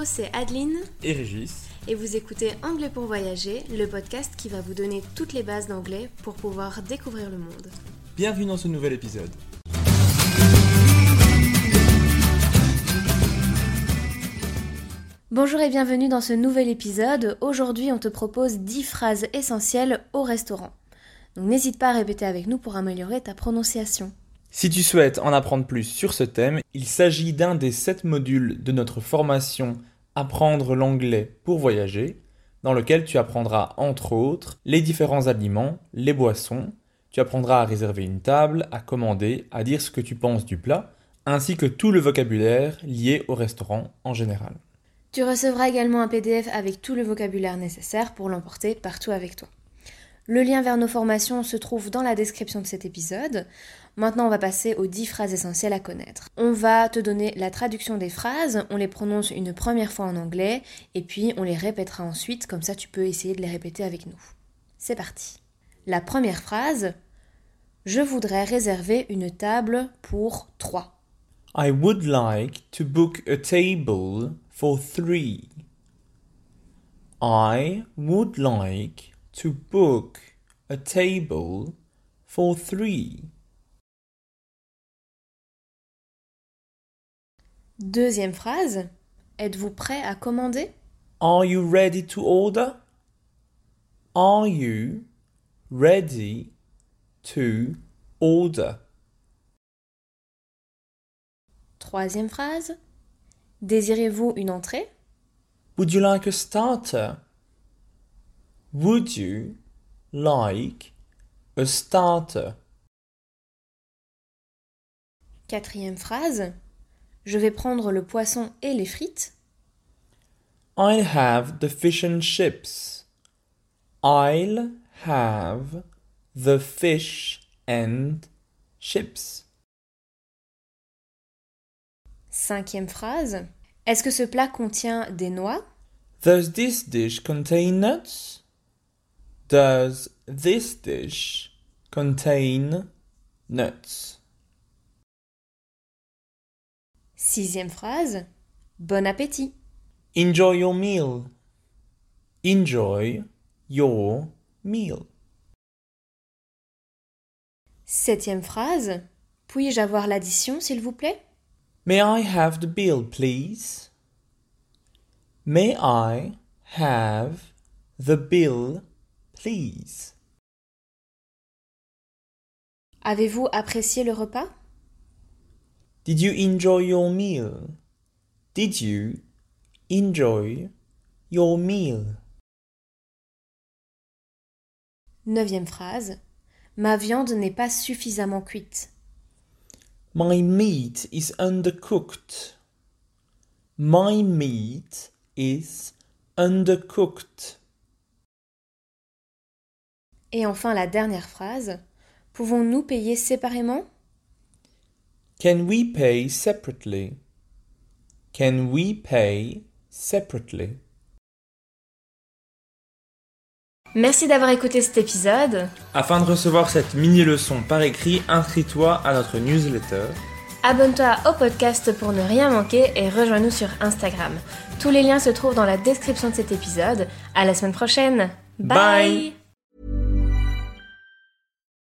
Hello, c'est Adeline et Régis. et vous écoutez Anglais pour voyager, le podcast qui va vous donner toutes les bases d'anglais pour pouvoir découvrir le monde. Bienvenue dans ce nouvel épisode. Bonjour et bienvenue dans ce nouvel épisode. Aujourd'hui, on te propose 10 phrases essentielles au restaurant. Donc n'hésite pas à répéter avec nous pour améliorer ta prononciation. Si tu souhaites en apprendre plus sur ce thème, il s'agit d'un des 7 modules de notre formation Apprendre l'anglais pour voyager, dans lequel tu apprendras entre autres les différents aliments, les boissons, tu apprendras à réserver une table, à commander, à dire ce que tu penses du plat, ainsi que tout le vocabulaire lié au restaurant en général. Tu recevras également un PDF avec tout le vocabulaire nécessaire pour l'emporter partout avec toi. Le lien vers nos formations se trouve dans la description de cet épisode. Maintenant, on va passer aux 10 phrases essentielles à connaître. On va te donner la traduction des phrases, on les prononce une première fois en anglais, et puis on les répétera ensuite, comme ça tu peux essayer de les répéter avec nous. C'est parti. La première phrase, je voudrais réserver une table pour 3. I would like to book a table for three. I would like to book a table for three. Deuxième phrase, êtes-vous prêt à commander? Are you ready to order? Are you ready to order? Troisième phrase, désirez-vous une entrée? Would you like a starter? Would you like a starter? Quatrième phrase, je vais prendre le poisson et les frites. I'll have the fish and chips. I'll have the fish and chips. Cinquième phrase, est-ce que ce plat contient des noix? Does this dish contain nuts? Does this dish contain nuts? Sixième phrase, bon appétit. Enjoy your meal. Enjoy your meal. Septième phrase, puis-je avoir l'addition s'il vous plaît? May I have the bill, please? May I have the bill, please? Avez-vous apprécié le repas? Did you enjoy your meal? Did you enjoy your meal? Neuvième phrase, ma viande n'est pas suffisamment cuite. My meat is undercooked. My meat is undercooked. Et enfin la dernière phrase, Pouvons-nous payer séparément? Can we pay separately? Can we pay separately? Merci d'avoir écouté cet épisode. Afin de recevoir cette mini-leçon par écrit, inscris-toi à notre newsletter. Abonne-toi au podcast pour ne rien manquer et rejoins-nous sur Instagram. Tous les liens se trouvent dans la description de cet épisode. À la semaine prochaine. Bye. Bye.